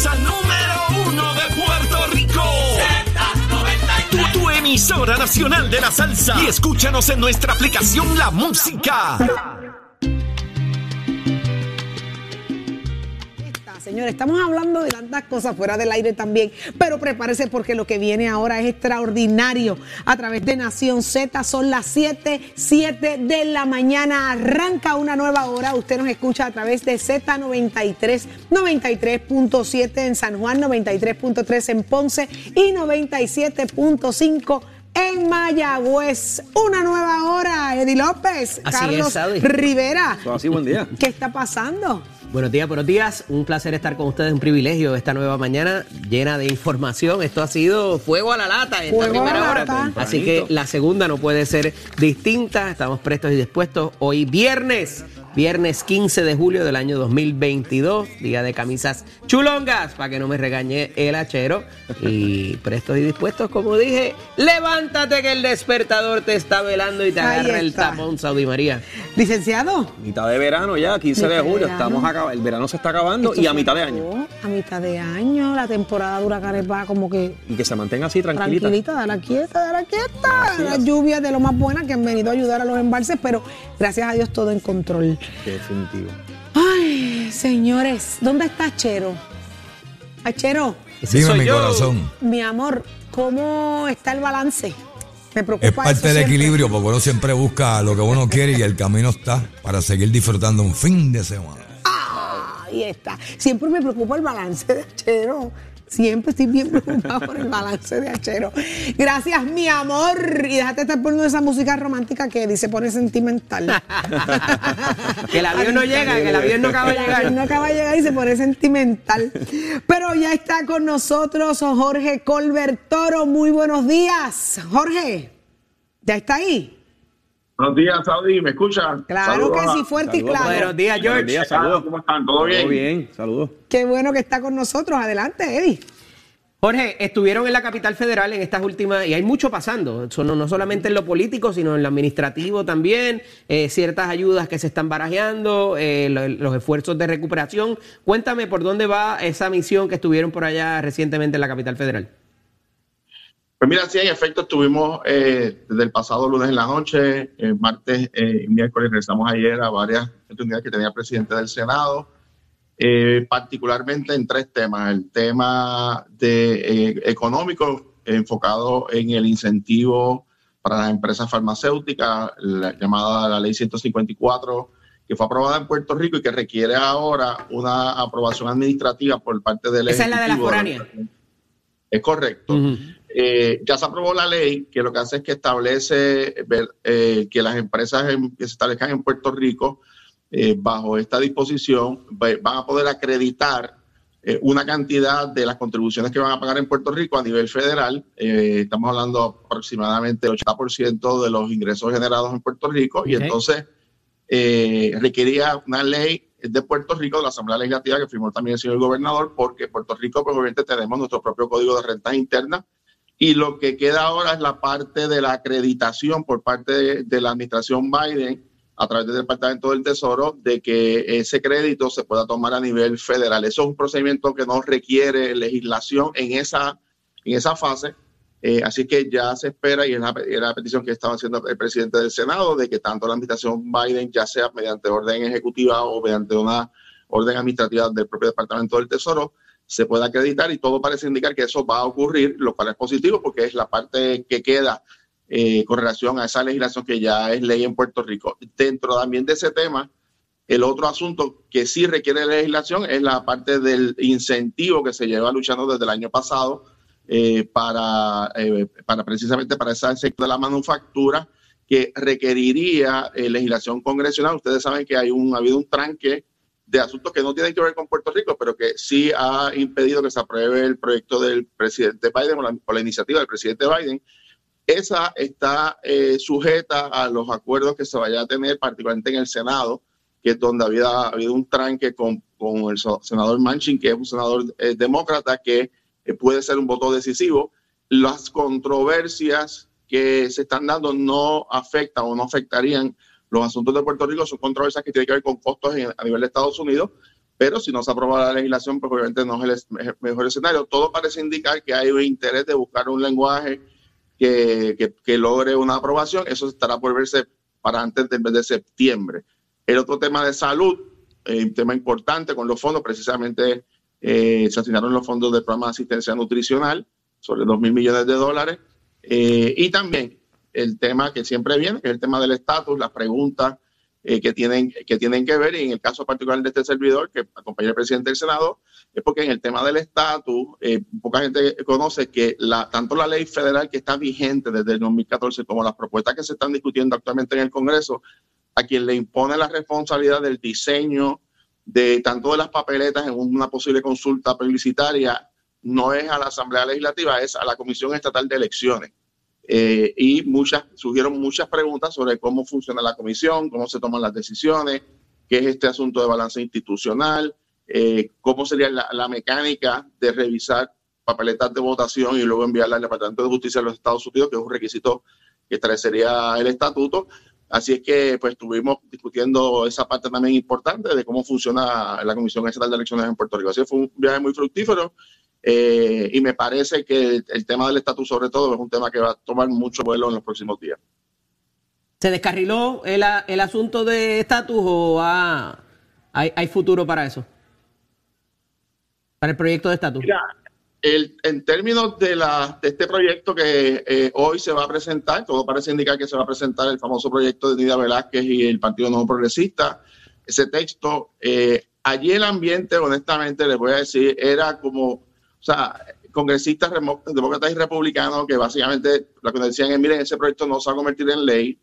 salsa número uno de Puerto Rico. Tu, tu emisora nacional de la salsa. Y escúchanos en nuestra aplicación La Música. Señores, estamos hablando de tantas cosas fuera del aire también, pero prepárese porque lo que viene ahora es extraordinario. A través de Nación Z son las 7, 7 de la mañana. Arranca una nueva hora. Usted nos escucha a través de Z93, 93.7 en San Juan, 93.3 en Ponce y 97.5 en Mayagüez. Una nueva hora. Eddie López, Así Carlos es. Rivera. Así, buen día. ¿Qué está pasando? Buenos días, buenos días. Un placer estar con ustedes, un privilegio esta nueva mañana llena de información. Esto ha sido fuego a la lata en Fuego la primera hora. Así que la segunda no puede ser distinta. Estamos prestos y dispuestos. Hoy viernes, viernes 15 de julio del año 2022, día de camisas chulongas, para que no me regañe el hachero. Y prestos y dispuestos, como dije, levántate que el despertador te está velando y te Ahí agarra el tapón, Saudi María. Licenciado. Mitad de verano ya, 15 de Mitad de julio, verano. estamos acá, el verano se está acabando Esto y a mitad de año. A mitad de año, la temporada de huracanes va como que Y que se mantenga así, tranquilita. tranquilita, dala quieta, dala quieta. Las lluvias de lo más buenas que han venido a ayudar a los embalses, pero gracias a Dios todo en control. Definitivo. Ay, señores, ¿dónde está Achero? Achero, Dime mi yo. corazón. mi amor, ¿cómo está el balance? Me preocupa Es parte eso del siempre. equilibrio porque uno siempre busca lo que uno quiere y el camino está para seguir disfrutando un fin de semana. Ahí está. Siempre me preocupa el balance de Achero. Siempre estoy bien preocupada por el balance de Achero. Gracias, mi amor. Y déjate estar poniendo esa música romántica que dice pone sentimental. Que el avión no llega, que el avión no acaba de El llegar. avión no acaba de llegar y se pone sentimental. Pero ya está con nosotros Jorge Colbert Toro. Muy buenos días. Jorge, ¿ya está ahí? Buenos días, Saudi, ¿me escuchan? Claro Saludos que sí, fuerte y claro. Buenos días, Buenos George. días, saludos. ¿Cómo están? ¿Todo bien? Todo bien, saludos. Qué bueno que está con nosotros. Adelante, Eddie. Jorge, estuvieron en la capital federal en estas últimas, y hay mucho pasando, no, no solamente en lo político, sino en lo administrativo también, eh, ciertas ayudas que se están barajeando, eh, lo- los esfuerzos de recuperación. Cuéntame por dónde va esa misión que estuvieron por allá recientemente en la capital federal. Pues mira, sí, en efecto, estuvimos eh, desde el pasado lunes en la noche, eh, martes eh, y miércoles, regresamos ayer a varias oportunidades que tenía el presidente del Senado, eh, particularmente en tres temas. El tema de, eh, económico, enfocado en el incentivo para las empresas farmacéuticas, la llamada la ley 154, que fue aprobada en Puerto Rico y que requiere ahora una aprobación administrativa por parte del Esa es la de las Ejecutivo. foráneas. Es correcto. Eh, ya se aprobó la ley que lo que hace es que establece eh, que las empresas en- que se establezcan en Puerto Rico eh, bajo esta disposición va- van a poder acreditar eh, una cantidad de las contribuciones que van a pagar en Puerto Rico a nivel federal. Estamos hablando aproximadamente del 80% de los ingresos generados en Puerto Rico y entonces requería una ley de Puerto Rico, de la Asamblea Legislativa, que firmó también el señor gobernador, porque Puerto Rico, pues obviamente tenemos nuestro propio código de rentas internas y lo que queda ahora es la parte de la acreditación por parte de, la administración Biden a través del Departamento del Tesoro de que ese crédito se pueda tomar a nivel federal. Eso es un procedimiento que no requiere legislación en esa, en esa fase. Eh, así que ya se espera, y es la, es la petición que estaba haciendo el presidente del Senado, de que tanto la administración Biden, ya sea mediante orden ejecutiva o mediante una orden administrativa del propio Departamento del Tesoro, se pueda acreditar y todo parece indicar que eso va a ocurrir, lo cual es positivo porque es la parte que queda eh, con relación a esa legislación que ya es ley en Puerto Rico. Dentro también de ese tema, el otro asunto que sí requiere legislación es la parte del incentivo que se lleva luchando desde el año pasado eh, para, eh, para precisamente para ese sector de la manufactura que requeriría eh, legislación congresional. Ustedes saben que hay un, ha habido un tranque de asuntos que no tienen que ver con Puerto Rico, pero que sí ha impedido que se apruebe el proyecto del presidente Biden o la, iniciativa del presidente Biden. Esa está eh, sujeta a los acuerdos que se vaya a tener, particularmente en el Senado, que es donde había habido un tranque con, con el senador Manchin, que es un senador eh, demócrata, que eh, puede ser un voto decisivo. Las controversias que se están dando no afectan o no afectarían los asuntos de Puerto Rico, son controversias que tienen que ver con costos a nivel de Estados Unidos, pero si no se aprueba la legislación, pues obviamente no es el mejor escenario. Todo parece indicar que hay un interés de buscar un lenguaje que, que- que logre una aprobación. Eso estará por verse para antes del mes de septiembre. El otro tema de salud, eh, un tema importante con los fondos, precisamente eh, se asignaron los fondos del programa de asistencia nutricional, sobre 2 mil millones de dólares. Eh, y también el tema que siempre viene, que es el tema del estatus, las preguntas eh, que, tienen, que tienen que ver, y en el caso particular de este servidor, que acompaña al presidente del Senado, es porque en el tema del estatus, eh, poca gente conoce que la, tanto la ley federal que está vigente desde el 2014 como las propuestas que se están discutiendo actualmente en el Congreso, a quien le impone la responsabilidad del diseño de tanto de las papeletas en una posible consulta publicitaria, no es a la Asamblea Legislativa, es a la Comisión Estatal de Elecciones. Eh, y muchas, surgieron muchas preguntas sobre cómo funciona la comisión, cómo se toman las decisiones, qué es este asunto de balance institucional, eh, cómo sería la, la mecánica de revisar papeletas de votación y luego enviarla al Departamento de Justicia de los Estados Unidos, que es un requisito que establecería el estatuto. Así es que pues estuvimos discutiendo esa parte también importante de cómo funciona la Comisión Estatal de Elecciones en Puerto Rico. Así que fue un viaje muy fructífero eh, y me parece que el, el tema del estatus sobre todo es un tema que va a tomar mucho vuelo en los próximos días. ¿Se descarriló el, el asunto de estatus o ha- hay, hay futuro para eso? Para el proyecto de estatus. Mira, el- en términos de, la, de este proyecto que eh, hoy se va a presentar, todo parece indicar que se va a presentar el famoso proyecto de Nida Velázquez y el Partido Nuevo Progresista. Ese texto, eh, allí el ambiente, honestamente, les voy a decir, era como, o sea, congresistas demócratas y republicanos que básicamente lo que decían es, miren, ese proyecto no se va a convertir en ley.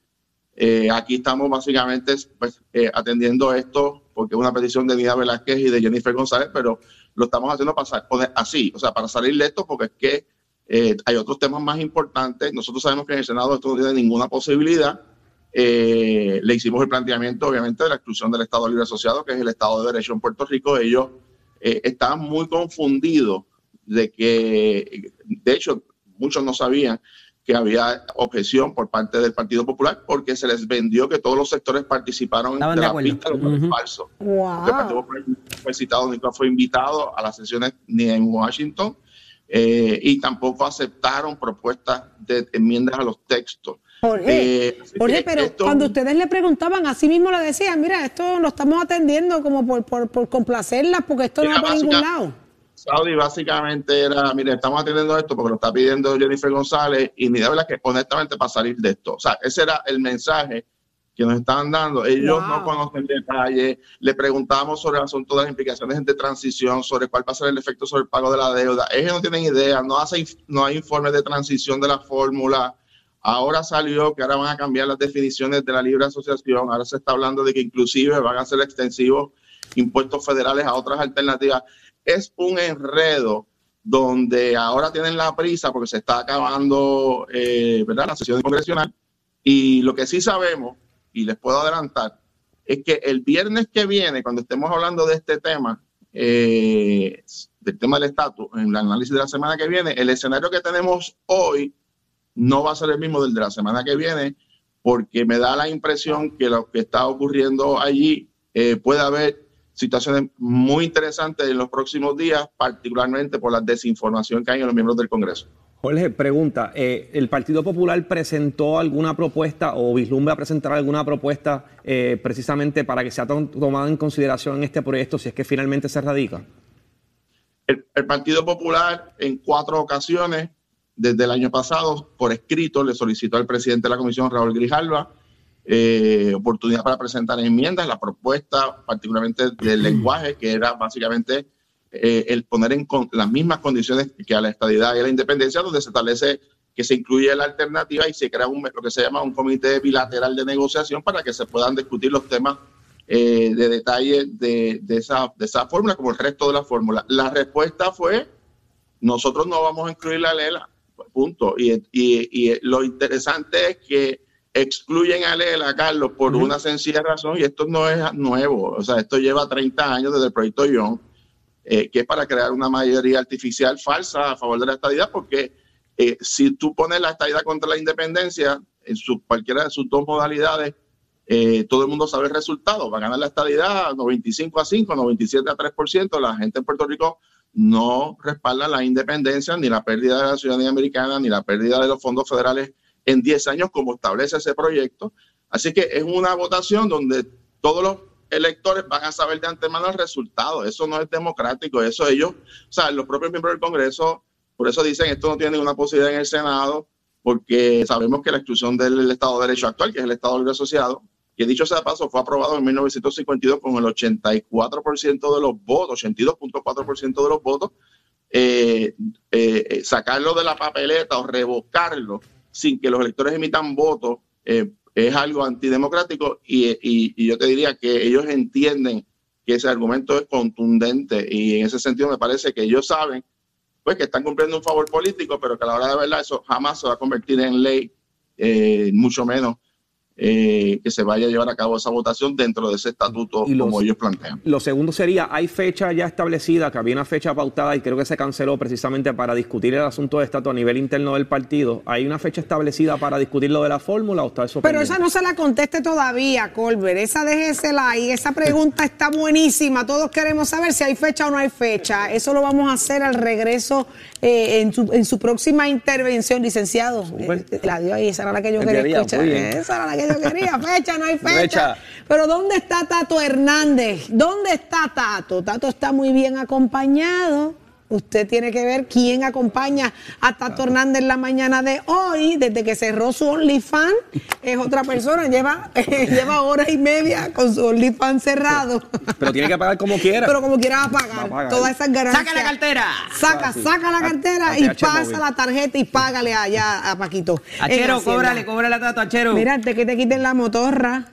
Eh, aquí estamos básicamente pues, eh, atendiendo esto porque es una petición de Nida Velázquez y de Jennifer González, pero lo estamos haciendo pasar así, o sea, para salir de esto, porque es que eh, hay otros temas más importantes. Nosotros sabemos que en el Senado esto no tiene ninguna posibilidad. Le hicimos el planteamiento, obviamente, de la exclusión del Estado Libre Asociado, que es el Estado de Derecho en Puerto Rico. Ellos eh, estaban muy confundidos de que, de hecho, muchos no sabían que había objeción por parte del Partido Popular porque se les vendió que todos los sectores participaron Estaban de de la acuerdo. pista, lo cual es falso. El Partido Wow. Popular nunca fue citado, nunca fue invitado a las sesiones ni en Washington eh, y tampoco aceptaron propuestas de enmiendas a los textos. Jorge, Eh, Jorge, pero esto- cuando ustedes le preguntaban, así mismo le decían, mira, esto lo estamos atendiendo como por, por, por complacerlas, porque esto no va para ningún lado. Saudi básicamente era, mire, estamos atendiendo esto porque lo está pidiendo Jennifer González y ni de verdad que honestamente para salir de esto. O sea, ese era el mensaje que nos estaban dando. Ellos Wow. no conocen detalles. Le preguntamos sobre el asunto de las implicaciones de transición, sobre cuál va a ser el efecto sobre el pago de la deuda. Ellos no tienen idea, no, hace, no hay informes de transición de la fórmula. Ahora salió que ahora van a cambiar las definiciones de la libre asociación. Ahora se está hablando de que inclusive van a ser extensivos impuestos federales a otras alternativas. Es un enredo donde ahora tienen la prisa porque se está acabando eh, ¿verdad? la sesión congresional. Y lo que sí sabemos, y les puedo adelantar, es que el viernes que viene, cuando estemos hablando de este tema, eh, del tema del estatus, en el análisis de la semana que viene, el escenario que tenemos hoy no va a ser el mismo del de la semana que viene, porque me da la impresión que lo que está ocurriendo allí eh, puede haber situaciones muy interesantes en los próximos días, particularmente por la desinformación que hay en los miembros del Congreso. Jorge, pregunta, eh, ¿el Partido Popular presentó alguna propuesta o vislumbra presentar alguna propuesta eh, precisamente para que sea tom- tomada en consideración en este proyecto si es que finalmente se radica? El, el Partido Popular en cuatro ocasiones, desde el año pasado, por escrito, le solicitó al presidente de la Comisión, Raúl Grijalva, eh, oportunidad para presentar enmiendas, la propuesta particularmente del lenguaje, que era básicamente eh, el poner en con- las mismas condiciones que a la estadidad y a la independencia, donde se establece que se incluye la alternativa y se crea un, lo que se llama un comité bilateral de negociación para que se puedan discutir los temas eh, de detalle de, de, esa, de esa fórmula como el resto de la fórmula. La respuesta fue, nosotros no vamos a incluir la Lela, punto. Y, y, y lo interesante es que excluyen a Lela, Carlos, por una sencilla razón, y esto no es nuevo, o sea, esto lleva 30 años desde el proyecto Young, eh, que es para crear una mayoría artificial falsa a favor de la estadidad, porque eh, si tú pones la estadidad contra la independencia, en su, cualquiera de sus dos modalidades, eh, todo el mundo sabe el resultado. Va a ganar la estadidad 95 a 5, 97 a 3%. La gente en Puerto Rico no respalda la independencia, ni la pérdida de la ciudadanía americana, ni la pérdida de los fondos federales en 10 años, como establece ese proyecto. Así que es una votación donde todos los electores van a saber de antemano el resultado. Eso no es democrático. Eso ellos, o sea, los propios miembros del Congreso, por eso dicen esto no tiene ninguna posibilidad en el Senado, porque sabemos que la exclusión del Estado de Derecho actual, que es el Estado Libre Asociado, que dicho sea de paso, fue aprobado en 1952 con el 84% de los votos, 82.4% de los votos, eh, eh, sacarlo de la papeleta o revocarlo sin que los electores emitan votos eh, es algo antidemocrático y, y, yo te diría que ellos entienden que ese argumento es contundente y en ese sentido me parece que ellos saben pues que están cumpliendo un favor político, pero que a la hora de verdad eso jamás se va a convertir en ley, eh, mucho menos eh, que se vaya a llevar a cabo esa votación dentro de ese estatuto como ellos plantean. Lo segundo sería, hay fecha ya establecida, que había una fecha pautada y creo que se canceló precisamente para discutir el asunto de estatus a nivel interno del partido. ¿Hay una fecha establecida para discutir lo de la fórmula o está eso Pero esa no se la conteste todavía, Colbert. Esa déjesela ahí. Esa pregunta está buenísima. Todos queremos saber si hay fecha o no hay fecha. Eso lo vamos a hacer al regreso eh, en, su, en, su, próxima intervención, licenciado. Eh, la dio ahí, esa era la que yo quería escuchar. Esa era la que yo quería. Fecha, no hay fecha. Pero ¿dónde está Tato Hernández? ¿Dónde está Tato? Tato está muy bien acompañado. Usted tiene que ver quién acompaña a Tato Hernández en la mañana de hoy, desde que cerró su OnlyFans. Es otra persona, lleva, lleva hora y media con su OnlyFans cerrado. Pero tiene que pagar como quiera. Pero como quiera va a pagar, pagar. todas esas ganancias. Saca la cartera. Saca, saca la cartera y pasa la tarjeta y págale allá a Paquito. Achero, cóbrale, cóbrale a Tato, Achero. Mírate que te quiten la motorra.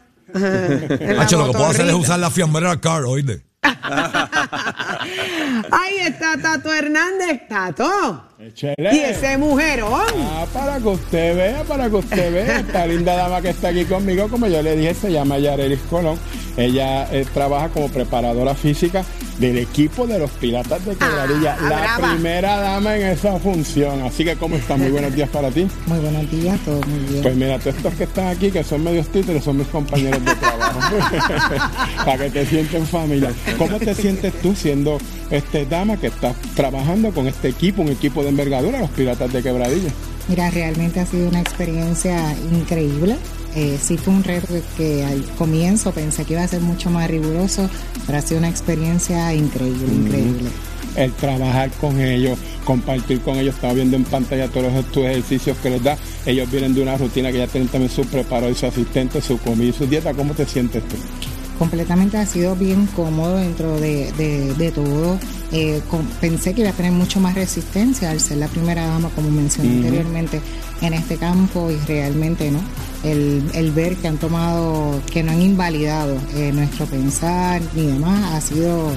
Hacho, lo que puedo hacer es usar la fiambrera car, oíste. Ahí está Tato Hernández. Tato. Y ese mujerón. Ah, para que usted vea, para que usted vea. Esta linda dama que está aquí conmigo, como yo le dije, se llama Yarelis Colón. Ella eh, trabaja como preparadora física del equipo de los Piratas de Quebradilla. Ah, la brava. primera dama en esa función. Así que, ¿cómo está? Muy buenos días para ti. Muy buenos días, todo muy bien. Pues mira, todos estos que están aquí, que son medios títulos, son mis compañeros de trabajo. para que te sienten en familia. ¿Cómo te sientes tú siendo este dama que estás trabajando con este equipo, un equipo de envergadura, los Piratas de Quebradilla? Mira, realmente ha sido una experiencia increíble. Eh, sí fue un reto que al comienzo pensé que iba a ser mucho más riguroso, pero ha sido una experiencia increíble, increíble. el trabajar con ellos, compartir con ellos, estaba viendo en pantalla todos los tus ejercicios que les da. Ellos vienen de una rutina que ya tienen también su preparado y su asistente, su comida y su dieta. ¿Cómo te sientes tú? Completamente ha sido bien cómodo dentro de, de- de todo. Eh, con- pensé que iba a tener mucho más resistencia al ser la primera dama, como mencioné anteriormente, en este campo y realmente no. El, el ver que han tomado, que no han invalidado eh, nuestro pensar ni demás, ha sido,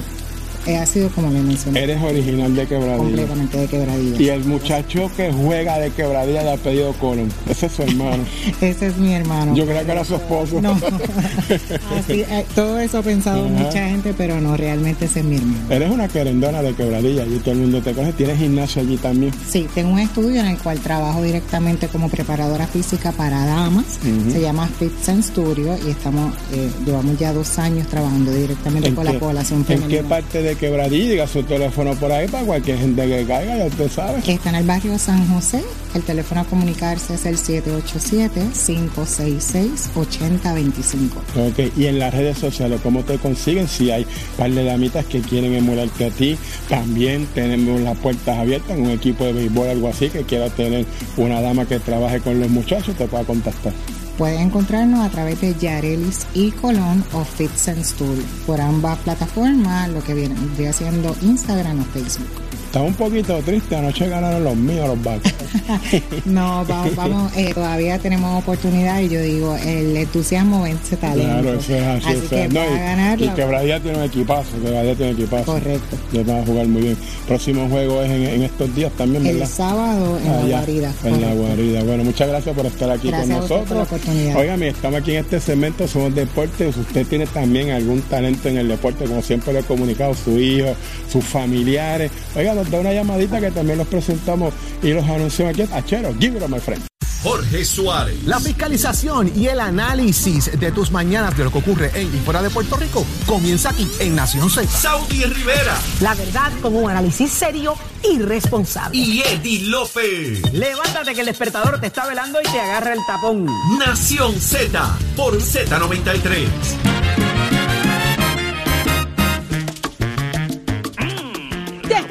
ha sido como le mencioné, Eres original de Quebradilla. completamente de quebradilla. Y el muchacho que juega de Quebradilla le ha pedido colon. Ese es su hermano. Ese es mi hermano. Yo creía que era su esposo. No, Así, eh, todo eso ha pensado Ajá. mucha gente, pero no, realmente ese es mi hermano. Eres una querendona de Quebradilla y todo el mundo te conoce. Tienes gimnasio allí también. Sí, tengo un estudio en el cual trabajo directamente como preparadora física para damas. Se llama Fit Sense Studio y estamos, eh, llevamos ya dos años trabajando directamente con la población ¿En qué femenina. parte de Quebradilla? Diga su teléfono por ahí para cualquier gente que caiga, ya usted sabe. Está en el barrio San José. El teléfono a comunicarse es el 787-566-8025. Ok, y en las redes sociales, ¿cómo te consiguen? Si hay par de damitas que quieren emularte a ti, también tenemos las puertas abiertas en un equipo de béisbol, algo así, que quiera tener una dama que trabaje con los muchachos, te pueda contactar. Pueden encontrarnos a través de Yarelis y Colón o Fit Sense Studio. Por ambas plataformas, lo que viene, haciendo Instagram o Facebook. Está un poquito triste, anoche ganaron los míos, los Bucks. no, vamos, vamos eh, todavía tenemos oportunidad y yo digo, el entusiasmo vence talento. Claro, eso es así. Que no, va y, a ganar. y la- Quebradilla tiene un equipazo, Quebradilla tiene un equipazo. Correcto. Ya va a jugar muy bien. Próximo juego es en, en estos días también, El ¿verdad? sábado en la guarida. En la guarida. Bueno, muchas gracias por estar aquí Gracias con usted por la nosotros. oportunidad. Óigame, estamos aquí en este segmento, somos deportes. Usted tiene también algún talento en el deporte, como siempre lo he comunicado, su hijo, sus familiares. Oiga, nos da una llamadita que también los presentamos y los anunciamos aquí. Achero, give it up, my friend. Jorge Suárez. La fiscalización y el análisis de tus mañanas de lo que ocurre en y fuera de Puerto Rico comienza aquí en Nación Z. Saudi Rivera. La verdad con un análisis serio y responsable. Y Eddie López. Levántate que el despertador te está velando y te agarra el tapón. Nación Z por Z93.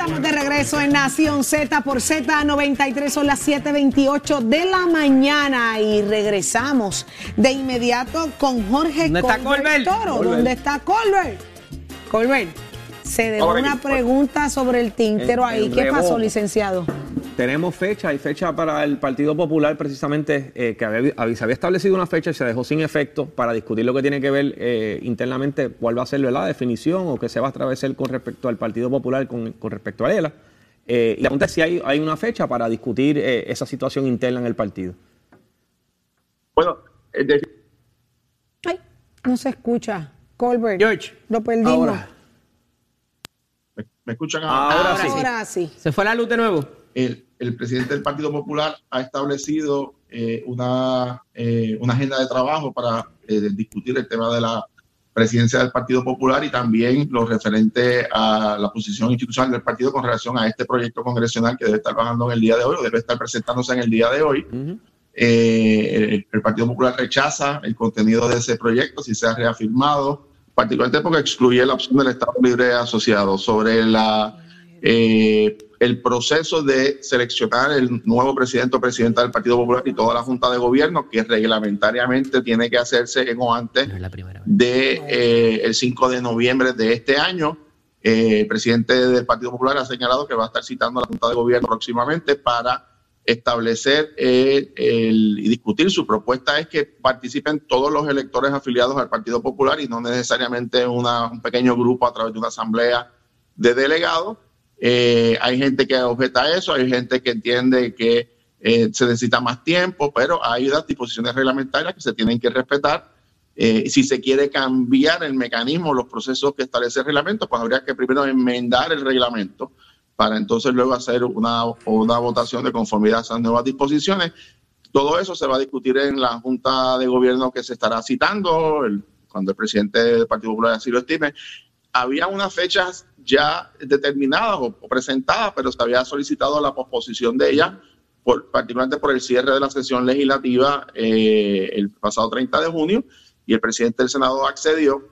Estamos de regreso en Nación Z por Z93, son las 7:28 de la mañana y regresamos de inmediato con Jorge ¿Dónde está Colbert? Toro. Colbert. ¿Dónde está Colbert? Colbert, se dejó Ahora una pregunta sobre el tintero ahí. ¿Qué pasó, licenciado? Tenemos fecha, hay fecha para el Partido Popular precisamente, eh, que había, se había establecido una fecha y se dejó sin efecto para discutir lo que tiene que ver eh, internamente, cuál va a ser la definición o qué se va a atravesar con respecto al Partido Popular con, con respecto a ELA. Eh, y la pregunta es si hay, hay una fecha para discutir eh, esa situación interna en el partido. Bueno, de- Ay, no se escucha. Colbert. George. Lo perdimos. Ahora. ¿me, me escuchan ahora? Ahora sí. Ahora sí. ¿Se fue la luz de nuevo? El, el presidente del Partido Popular ha establecido eh, una, eh, una agenda de trabajo para eh, discutir el tema de la presidencia del Partido Popular y también lo referente a la posición institucional del partido con relación a este proyecto congresional que debe estar bajando en el día de hoy o debe estar presentándose en el día de hoy. Ujú. Eh, el, el Partido Popular rechaza el contenido de ese proyecto si se ha reafirmado, particularmente porque excluye la opción del Estado Libre Asociado sobre la, eh, el proceso de seleccionar el nuevo presidente o presidenta del Partido Popular y toda la Junta de Gobierno, que reglamentariamente tiene que hacerse en o antes No de eh, el 5 de noviembre de este año. Eh, el presidente del Partido Popular ha señalado que va a estar citando a la Junta de Gobierno próximamente para establecer eh, el- y discutir. Su propuesta es que participen todos los electores afiliados al Partido Popular y no necesariamente una- un pequeño grupo a través de una asamblea de delegados. Eh, hay gente que objeta eso, hay gente que entiende que eh, se necesita más tiempo, pero hay unas disposiciones reglamentarias que se tienen que respetar. Eh, si se quiere cambiar el mecanismo, los procesos que establece el reglamento, pues habría que primero enmendar el reglamento para entonces luego hacer una, votación de conformidad a esas nuevas disposiciones. Todo eso se va a discutir en la Junta de Gobierno que se estará citando, cuando el presidente del Partido Popular así lo estime. Había unas fechas ya determinadas o, presentadas, pero se había solicitado la posposición de ellas, por, particularmente por el cierre de la sesión legislativa eh, el pasado 30 de junio, y el presidente del Senado accedió.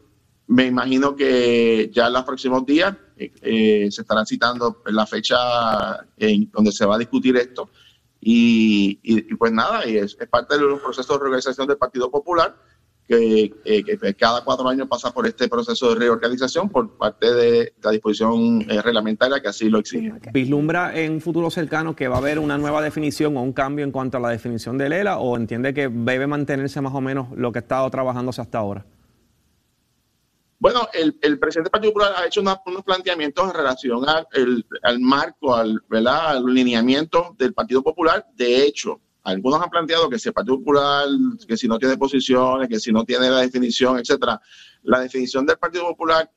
Me imagino que ya en los próximos días eh, eh, se estarán citando la fecha en donde se va a discutir esto. Y, y- y pues nada, y es, es parte de los procesos de reorganización del Partido Popular, que, eh, que cada cuatro años pasa por este proceso de reorganización por parte de la disposición eh, reglamentaria que así lo exige. ¿Vislumbra en un futuro cercano que va a haber una nueva definición o un cambio en cuanto a la definición de ELA o entiende que debe mantenerse más o menos lo que ha estado trabajándose hasta ahora? Bueno, el, el presidente del Partido Popular ha hecho una- unos planteamientos en relación al, el- al marco, al, ¿verdad? al lineamiento del Partido Popular. De hecho, algunos han planteado que si el Partido Popular, que si no tiene posiciones, que si no tiene la definición, etcétera. La definición del Partido Popular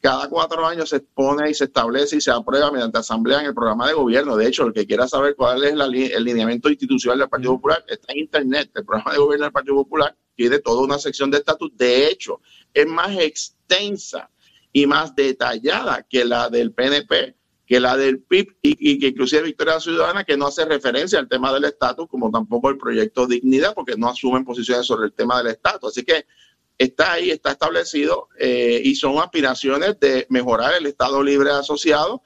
cada cuatro años se expone y se establece y se aprueba mediante asamblea en el programa de gobierno. De hecho, el que quiera saber cuál es la el lineamiento institucional del Partido Popular está en internet. El programa de gobierno del Partido Popular tiene toda una sección de estatus. De hecho, es más extensa y más detallada que la del PNP, que la del PIB y, y que inclusive Victoria Ciudadana, que no hace referencia al tema del estatus, como tampoco el proyecto Dignidad, porque no asumen posiciones sobre el tema del estatus. Así que está ahí, está establecido eh, y son aspiraciones de mejorar el Estado libre asociado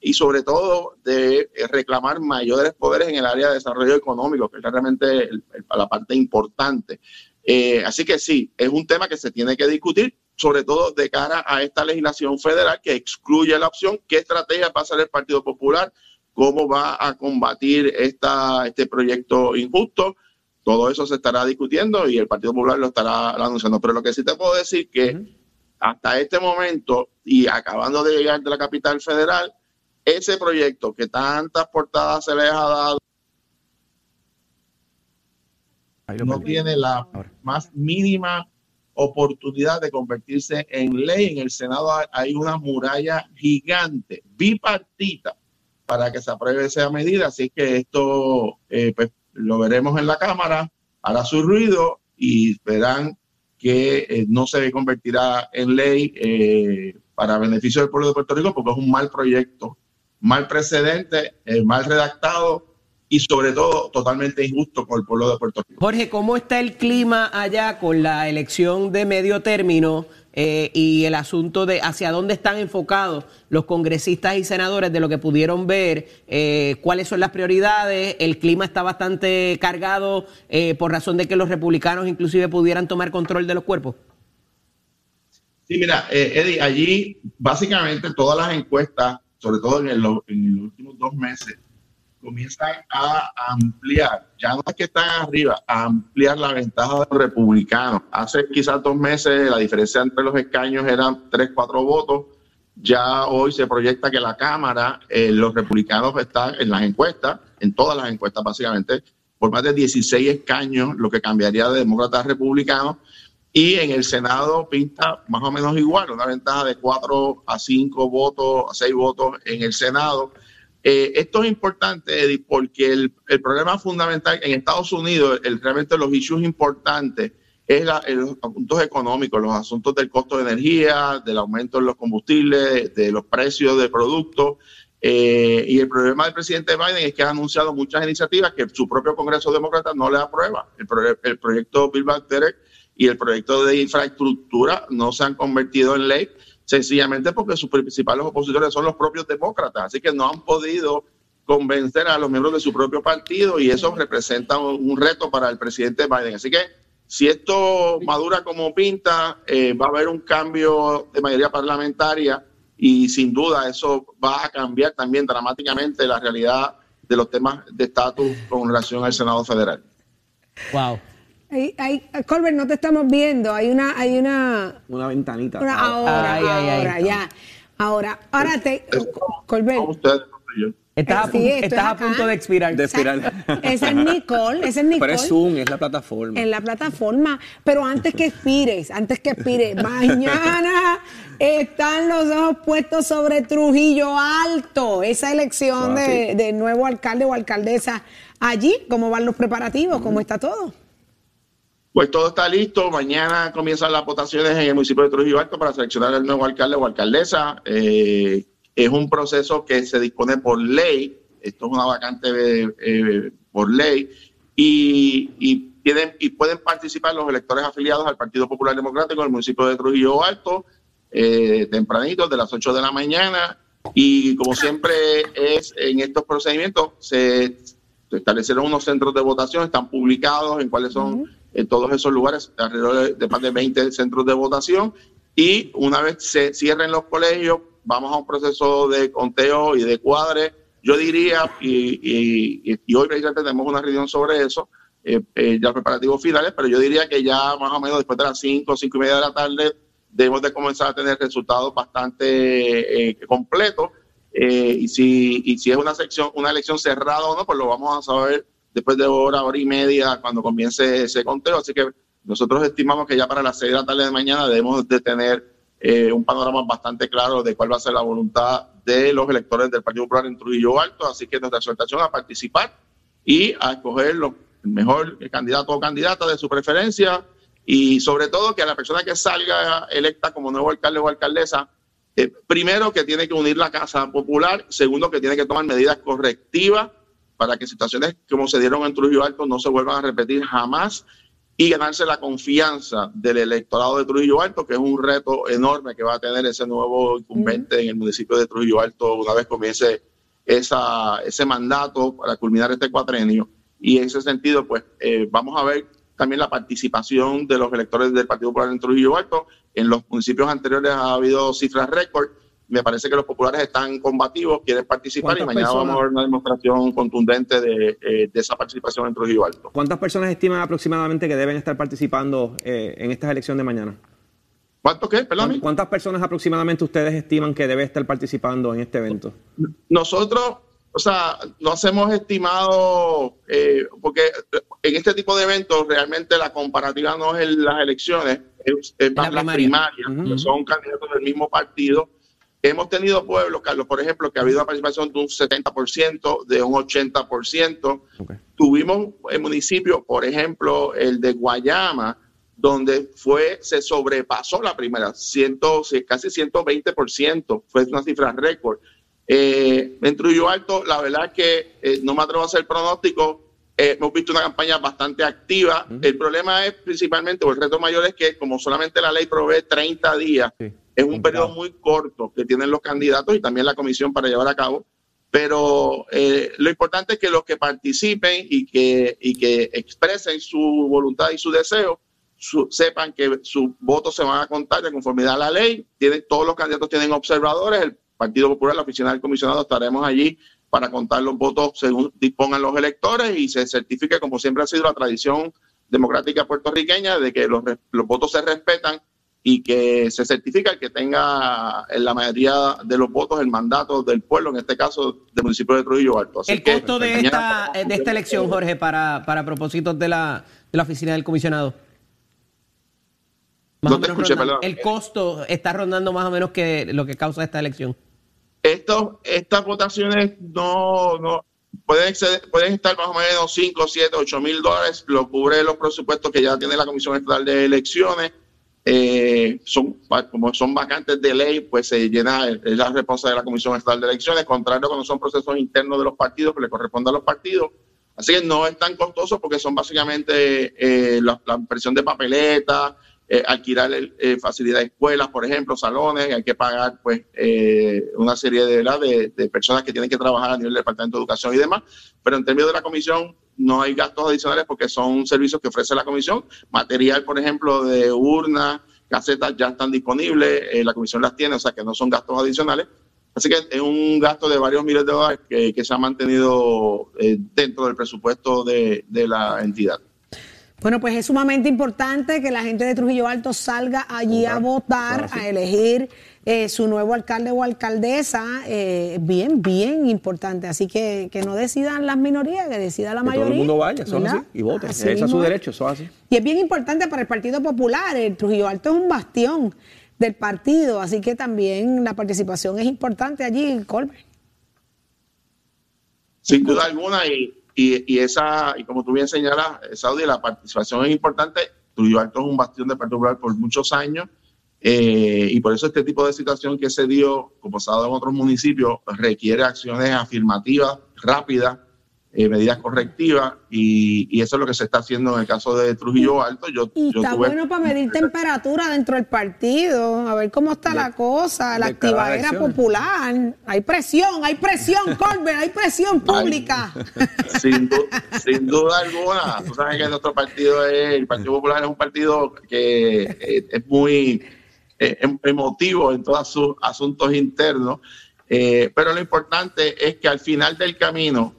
y sobre todo de eh, reclamar mayores poderes en el área de desarrollo económico, que es realmente el- el- la parte importante. Eh, así que sí, es un tema que se tiene que discutir, sobre todo de cara a esta legislación federal que excluye la opción, qué estrategia va a hacer el Partido Popular, cómo va a combatir esta, este proyecto injusto. Todo eso se estará discutiendo y el Partido Popular lo estará anunciando. Pero lo que sí te puedo decir que hasta este momento y acabando de llegar de la capital federal, ese proyecto que tantas portadas se les ha dado no tiene la más mínima oportunidad de convertirse en ley. En el Senado hay una muralla gigante, bipartita, para que se apruebe esa medida. Así que esto eh, pues, lo veremos en la Cámara, hará su ruido y verán que eh, no se convertirá en ley eh, para beneficio del pueblo de Puerto Rico porque es un mal proyecto, mal precedente, mal redactado y sobre todo totalmente injusto con el pueblo de Puerto Rico. Jorge, ¿cómo está el clima allá con la elección de medio término eh, y el asunto de hacia dónde están enfocados los congresistas y senadores de lo que pudieron ver? Eh, ¿Cuáles son las prioridades? El clima está bastante cargado eh, por razón de que los republicanos inclusive pudieran tomar control de los cuerpos. Sí, mira, Eddie, allí básicamente todas las encuestas, sobre todo en, en los últimos dos meses, comienzan a ampliar, ya no es que están arriba, a ampliar la ventaja de los republicanos. Hace quizás dos meses la diferencia entre los escaños eran 3, 4 votos. Ya hoy se proyecta que la Cámara, eh, los republicanos están en las encuestas, en todas las encuestas básicamente, por más de 16 escaños, lo que cambiaría de demócratas a republicanos. Y en el Senado pinta más o menos igual, una ventaja de 4 a 5 votos, a 6 votos en el Senado eh, esto es importante, Eddie, porque el, problema fundamental en Estados Unidos, el, realmente los issues importantes, es los asuntos económicos, los asuntos del costo de energía, del aumento de los combustibles, de los precios de productos. Eh, y el problema del presidente Biden es que ha anunciado muchas iniciativas que su propio Congreso Demócrata no le aprueba. El, el proyecto Bill Back y el proyecto de infraestructura no se han convertido en ley sencillamente porque sus principales opositores son los propios demócratas, así que no han podido convencer a los miembros de su propio partido y eso representa un, reto para el presidente Biden. Así que si esto madura como pinta, eh, va a haber un cambio de mayoría parlamentaria y sin duda eso va a cambiar también dramáticamente la realidad de los temas de estatus con relación al Senado federal. Wow. Hay, Colbert, no te estamos viendo. Hay una, hay una. Una ventanita. ahora, ahora, ya. Ahora, ahora te. Colbert. Estás, a, a, punto de expirar. De expirar. Esa es Nicole, esa es Nicole. Pero es Zoom, es la plataforma. En la plataforma. Pero antes que expires, antes que expire, mañana están los ojos puestos sobre Trujillo Alto, esa elección de, de, nuevo alcalde o alcaldesa allí. ¿Cómo van los preparativos? ¿Cómo está todo? Pues todo está listo. Mañana comienzan las votaciones en el municipio de Trujillo Alto para seleccionar el nuevo alcalde o alcaldesa. Eh, es un proceso que se dispone por ley. Esto es una vacante eh, por ley. Y, tienen, y pueden participar los electores afiliados al Partido Popular Democrático en el municipio de Trujillo Alto, eh, tempranito, de las 8 de la mañana. Y como siempre es en estos procedimientos, se, establecieron unos centros de votación, están publicados en cuáles son en todos esos lugares, alrededor de, más de 20 centros de votación. Y una vez se cierren los colegios, vamos a un proceso de conteo y de cuadre. Yo diría, y, hoy precisamente tenemos una reunión sobre eso, eh, eh, ya preparativos finales, pero yo diría que ya más o menos después de las 5, 5 y media de la tarde, debemos de comenzar a tener resultados bastante eh, completos. y, si, y si es una sección, una elección cerrada o no, pues lo vamos a saber después de hora, hora y media, cuando comience ese conteo. Así que nosotros estimamos que ya para las 6 de la tarde de mañana debemos de tener eh, un panorama bastante claro de cuál va a ser la voluntad de los electores del Partido Popular en Trujillo Alto. Así que nuestra exhortación a participar y a escoger lo, el mejor candidato o candidata de su preferencia y sobre todo que a la persona que salga electa como nuevo alcalde o alcaldesa, eh, primero que tiene que unir la Casa Popular, segundo que tiene que tomar medidas correctivas para que situaciones como se dieron en Trujillo Alto no se vuelvan a repetir jamás y ganarse la confianza del electorado de Trujillo Alto, que es un reto enorme que va a tener ese nuevo incumbente en el municipio de Trujillo Alto una vez comience esa, ese mandato para culminar este cuatrenio. Y en ese sentido, pues eh, vamos a ver también la participación de los electores del Partido Popular en Trujillo Alto. En los municipios anteriores ha habido cifras récord. Me parece que los populares están combativos, quieren participar y mañana vamos a ver una demostración contundente de, eh, de, esa participación en Trujillo Alto. ¿Cuántas personas estiman aproximadamente que deben estar participando eh, en esta elección de mañana? ¿Cuánto qué? Perdón. ¿Cuántas personas aproximadamente ustedes estiman que debe estar participando en este evento? Nosotros, o sea, no hacemos estimado, eh, porque en este tipo de eventos realmente la comparativa no es en las elecciones, es, más la primaria, que son candidatos del mismo partido. Hemos tenido pueblos, Carlos, por ejemplo, que ha habido una participación de un 70%, de un 80%. Tuvimos en municipios, por ejemplo, el de Guayama, donde fue, se sobrepasó la primera, casi 120%, fue una cifra récord. Eh, en Trujillo Alto, la verdad es que eh, no me atrevo a hacer pronóstico, eh, hemos visto una campaña bastante activa. El problema es principalmente, o el reto mayor es que como solamente la ley provee 30 días, es un periodo muy corto que tienen los candidatos y también la comisión para llevar a cabo. Pero eh, lo importante es que los que participen y que, y que expresen su voluntad y su deseo, sepan que sus votos se van a contar de conformidad a la ley. Tiene, todos los candidatos tienen observadores. El Partido Popular, la oficina del comisionado, estaremos allí para contar los votos según dispongan los electores y se certifique, como siempre ha sido la tradición democrática puertorriqueña, de que los, los votos se respetan y que se certifica que tenga en la mayoría de los votos el mandato del pueblo, en este caso del municipio de Trujillo Alto. el costo de, esta, de esta elección, Jorge, para, para propósitos de la, de la oficina del comisionado no te escuché, perdón. El costo está rondando más o menos que lo que causa esta elección. Esto, estas votaciones no, no pueden, pueden estar más o menos 5, 7, 8 mil dólares. Lo cubre los presupuestos que ya tiene la Comisión Estatal de Elecciones. Eh, son como son vacantes de ley, pues se llena la responsabilidad de la Comisión Estatal de Elecciones, contrario cuando son procesos internos de los partidos que le corresponde a los partidos. Así que no es tan costoso porque son básicamente eh, la, la impresión de papeletas, eh, alquilar eh, facilidades de escuelas, por ejemplo, salones, hay que pagar pues eh, una serie de, de, de, personas que tienen que trabajar a nivel del Departamento de Educación y demás, pero en términos de la comisión no hay gastos adicionales porque son servicios que ofrece la comisión, material, por ejemplo, de urnas, casetas ya están disponibles, eh, la comisión las tiene, o sea que no son gastos adicionales. Así que es un gasto de varios miles de dólares que, que se ha mantenido eh, dentro del presupuesto de, de la entidad. Bueno, pues es sumamente importante que la gente de Trujillo Alto salga allí a votar, a elegir eh, su nuevo alcalde o alcaldesa. Eh, bien, bien importante. Así que que no decidan las minorías, que decida la que mayoría. Todo el mundo vaya, así, y vote. Ese es su derecho, eso así. Y es bien importante para el Partido Popular. El Trujillo Alto es un bastión del partido, así que también la participación es importante allí, Colbert. Sin duda alguna, y y, y, esa, y como tú bien señalas, Saudi, la participación es importante. Trujillo Alto es un bastión de Partido Popular por muchos años. Eh, y por eso este tipo de situación que se dio, como se ha dado en otros municipios, requiere acciones afirmativas, rápidas, eh, medidas correctivas, y, y, eso es lo que se está haciendo en el caso de Trujillo Alto. Yo, y yo está tuve... bueno para medir temperatura dentro del partido, a ver cómo está De- la cosa, la activadera popular. Hay presión, hay presión, Colbert, hay presión pública. sin, du- sin duda alguna. Tú sabes que nuestro partido, es, el Partido Popular, es un partido que eh, es muy emotivo en todos sus asuntos internos. Eh, pero lo importante es que al final del camino,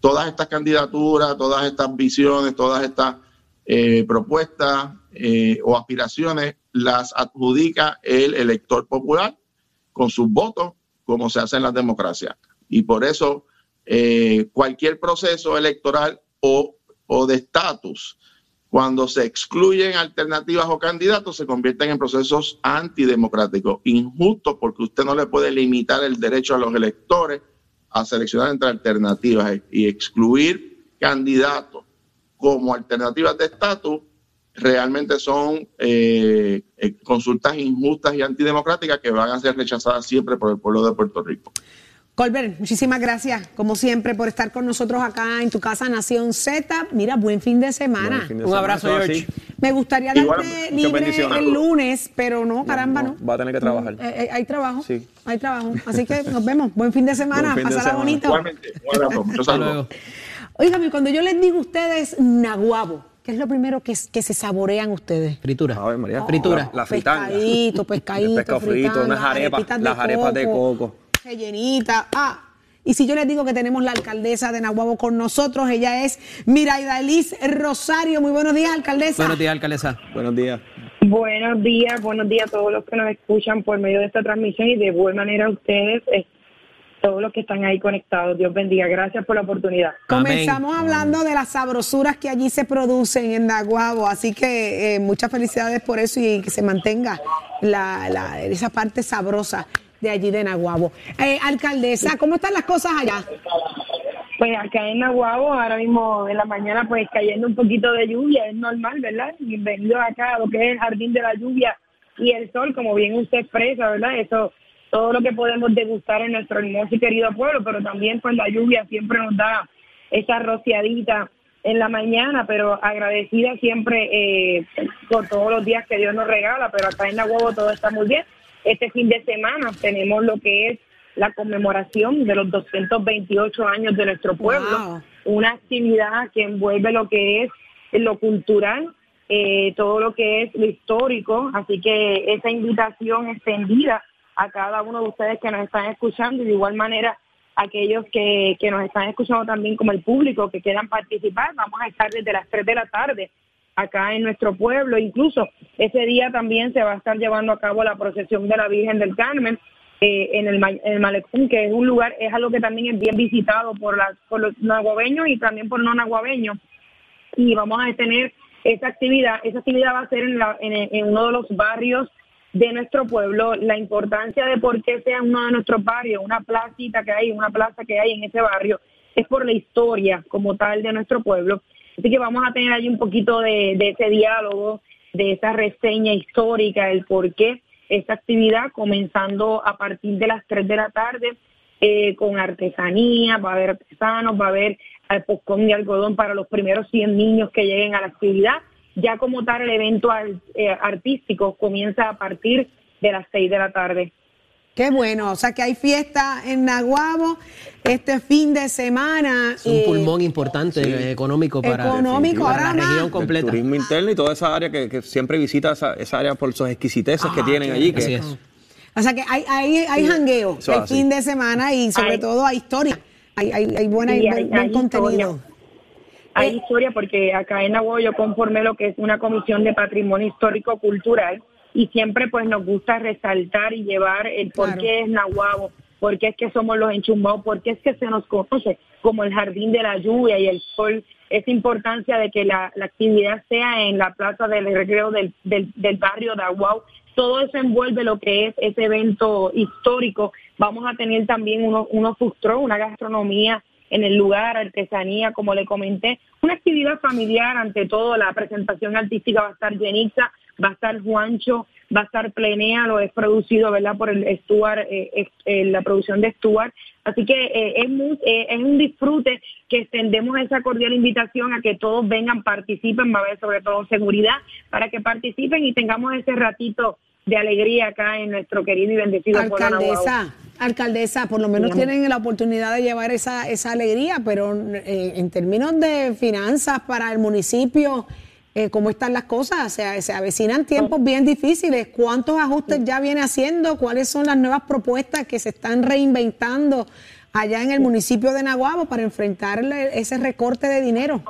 todas estas candidaturas, todas estas visiones, todas estas eh, propuestas eh, o aspiraciones las adjudica el elector popular con sus votos, como se hace en las democracias. Y por eso eh, cualquier proceso electoral o, o de estatus, cuando se excluyen alternativas o candidatos, se convierten en procesos antidemocráticos, injustos, porque usted no le puede limitar el derecho a los electores a seleccionar entre alternativas y excluir candidatos como alternativas de estatus realmente son eh, eh, consultas injustas y antidemocráticas que van a ser rechazadas siempre por el pueblo de Puerto Rico. Colbert, muchísimas gracias, como siempre, por estar con nosotros acá en tu casa Nación Z. Mira, buen fin de semana. Buen fin de Un semana, abrazo, George. así. Me gustaría darte libre el lunes, pero no, caramba, no. Va a tener que trabajar. Eh, eh, hay trabajo, Sí. hay trabajo. Así que nos vemos. Buen fin de semana, fin de semana. bonito. Igualmente, un abrazo, muchos saludos. Oígame, cuando yo les digo a ustedes naguabo, ¿qué es lo primero que, que se saborean ustedes? Fritura. A ver, María. Fritura. La, la fritanga. Pescadito, pescado frito, unas arepas, las arepas de coco. Rellenita. Ah, y si yo les digo que tenemos la alcaldesa de Nahuabo con nosotros, ella es Miraida Elis Rosario. Muy buenos días, alcaldesa. Buenos días, alcaldesa. Buenos días. Buenos días, buenos días a todos los que nos escuchan por medio de esta transmisión y de buena manera a ustedes, eh, todos los que están ahí conectados. Dios bendiga. Gracias por la oportunidad. Comenzamos hablando de las sabrosuras que allí se producen en Naguabo, así que eh, muchas felicidades por eso y que se mantenga la, la- esa parte sabrosa de allí de Naguabo. Eh, alcaldesa, ¿cómo están las cosas allá? Pues acá en Nahuabo, ahora mismo en la mañana, pues cayendo un poquito de lluvia, es normal, ¿verdad? Bienvenidos acá a lo que es el jardín de la lluvia y el sol, como bien usted expresa, ¿verdad? Eso, todo lo que podemos degustar en nuestro hermoso y querido pueblo, pero también pues la lluvia siempre nos da esa rociadita en la mañana, pero agradecida siempre eh, por todos los días que Dios nos regala, pero acá en Nahuabo todo está muy bien. Este fin de semana tenemos lo que es la conmemoración de los 228 años de nuestro pueblo, Wow. una actividad que envuelve lo que es lo cultural, eh, todo lo que es lo histórico, así que esa invitación extendida a cada uno de ustedes que nos están escuchando y de igual manera aquellos que, que nos están escuchando también como el público que quieran participar, vamos a estar desde las 3 de la tarde acá en nuestro pueblo, incluso ese día también se va a estar llevando a cabo la procesión de la Virgen del Carmen, eh, en, el, en Malecón, que es un lugar, es algo que también es bien visitado por, las, los nahuabeños y también por no nahuabeños. Y vamos a tener esa actividad. Esa actividad va a ser en, en uno de los barrios de nuestro pueblo. La importancia de por qué sea uno de nuestros barrios, una placita que hay, una plaza que hay en ese barrio, es por la historia como tal de nuestro pueblo. Así que vamos a tener ahí un poquito de, ese diálogo, de esa reseña histórica, el por qué esta actividad, comenzando a partir de las 3 de la tarde, eh, con artesanía, va a haber artesanos, va a haber al poscón y algodón para los primeros 100 niños que lleguen a la actividad. Ya como tal, el evento eh, artístico comienza a partir de las 6 de la tarde. Qué bueno, o sea que hay fiesta en Naguabo este fin de semana. Es un eh, pulmón importante eh, económico para, Económico, para ahora la región más. completa. El turismo interno y toda esa área que, que siempre visita esa, esa área por sus exquisiteces que tienen allí. Que, Así es. O sea que hay, hay, hay jangueo el fin de semana y sobre Hay- todo hay historia. Hay, hay, hay buena hay- buen, contenido. historia. Hay Eh, historia porque acá en Nahuatl yo conformé lo que es una comisión de patrimonio histórico cultural y siempre pues nos gusta resaltar y llevar el por Claro. qué es Nahuabo, por qué es que somos los enchumbados, por qué es que se nos conoce como el jardín de la lluvia y el sol, esa importancia de que la, la actividad sea en la plaza del recreo del, del, del barrio de Aguau. Todo eso envuelve lo que es ese evento histórico. Vamos a tener también unos, trucks, una gastronomía en el lugar, artesanía, como le comenté, una actividad familiar, ante todo, la presentación artística va a estar Yenitza, va a estar Juancho, va a estar Plenea, lo es producido, ¿verdad?, por el Stuart, eh, eh, eh, la producción de Stuart. Así que eh, es, muy- es un disfrute que extendemos esa cordial invitación a que todos vengan, participen, va a haber sobre todo seguridad, para que participen y tengamos ese ratito de alegría acá en nuestro querido y bendecido. Alcaldesa, alcaldesa, por lo menos tienen la oportunidad de llevar esa, esa alegría, pero eh, en términos de finanzas para el municipio, eh, ¿cómo están las cosas? O sea, se avecinan tiempos bien difíciles. ¿Cuántos ajustes ya viene haciendo? ¿Cuáles son las nuevas propuestas que se están reinventando allá en el municipio de Naguabo para enfrentar ese recorte de dinero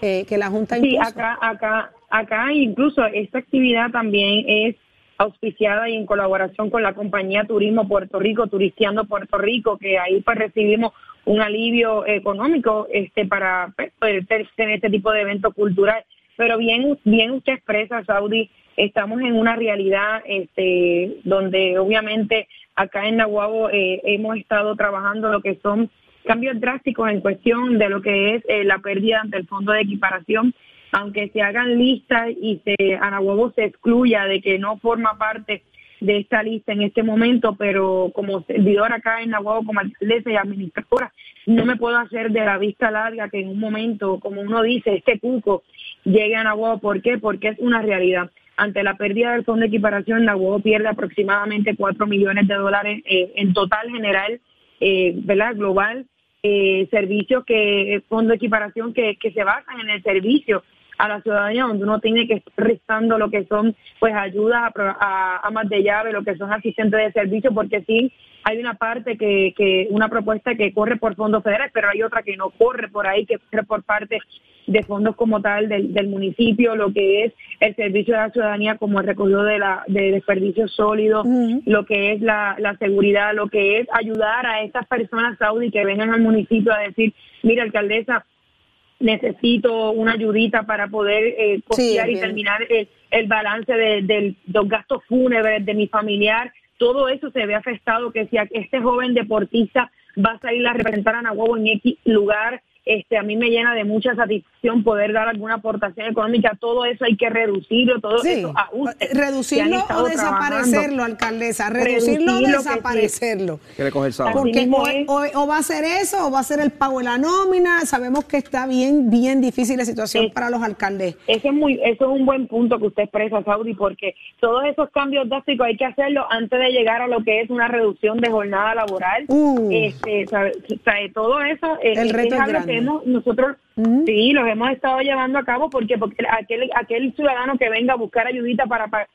que, que la Junta Sí, impuso? acá, acá, acá incluso esta actividad también es auspiciada y en colaboración con la compañía Turismo Puerto Rico, Turisteando Puerto Rico, que ahí pues recibimos un alivio económico este para pues, poder tener este tipo de evento cultural. Pero bien, bien usted expresa, Saudi, estamos en una realidad este, donde obviamente acá en Nahuabo eh, hemos estado trabajando lo que son cambios drásticos en cuestión de lo que es eh, la pérdida ante el fondo de equiparación, aunque se hagan listas y se Anahuabo se excluya de que no forma parte de esta lista en este momento, pero como servidor acá en Nahuabo, como alcaldesa y administradora, no me puedo hacer de la vista larga que en un momento, como uno dice, este cuco llegue a Nahuabo. ¿Por qué? Porque es una realidad. Ante la pérdida del fondo de equiparación, Nahuabo pierde aproximadamente 4 millones de dólares eh, en total general, eh, ¿verdad? Global, eh, servicios que, fondo de equiparación que, que se basan en el servicio a la ciudadanía, donde uno tiene que estar restando lo que son pues ayudas a, amas de llave, lo que son asistentes de servicio, porque sí hay una parte que, que una propuesta que corre por fondos federales, pero hay otra que no corre por ahí, que corre por parte de fondos como tal del, del municipio, lo que es el servicio de la ciudadanía como el recogido de, la, de desperdicios sólidos, lo que es la, la seguridad, lo que es ayudar a estas personas saudí que vengan al municipio a decir, mira alcaldesa, necesito una ayudita para poder eh, costear y bien. terminar el, el balance de, los gastos fúnebres de mi familiar. Todo eso se ve afectado, que si este joven deportista va a salir a representar a Nahuatl en X lugar, este, a mí me llena de mucha satisfacción poder dar alguna aportación económica. Todo eso hay que reducirlo, todo Sí, eso reducirlo o desaparecerlo, trabajando. alcaldesa, reducirlo o Reducirlo, que desaparecerlo. Quiere coger sábado. Así Porque o, es. o- o va a ser eso o va a ser el pago de la nómina. Sabemos que está bien, bien difícil la situación Es- para los alcaldes. Eso es muy, eso es un buen punto que usted expresa, Saudi, porque todos esos cambios drásticos hay que hacerlo antes de llegar a lo que es una reducción de jornada laboral. Uh. Este, sabe- sabe, todo eso eh, El reto es algo grande. Hemos nosotros sí los hemos estado llevando a cabo porque porque aquel aquel ciudadano que venga a buscar ayudita para, para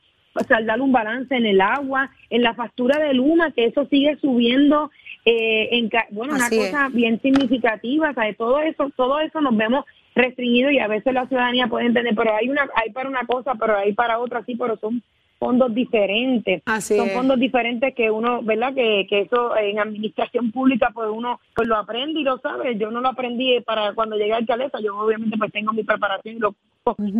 saldar un balance en el agua, en la factura de Luma, que eso sigue subiendo. eh, en, bueno, Así una es. cosa bien significativa, ¿sabe? todo eso, todo eso nos vemos restringido y a veces la ciudadanía puede entender, pero hay una, hay para una cosa, pero hay para otra, sí, pero son fondos diferentes. Así son es. fondos diferentes que uno, ¿verdad? Que, que eso en administración pública, pues uno pues lo aprende y lo sabe. Yo no lo aprendí para cuando llegué a alcaldesa, yo obviamente pues tengo mi preparación y lo,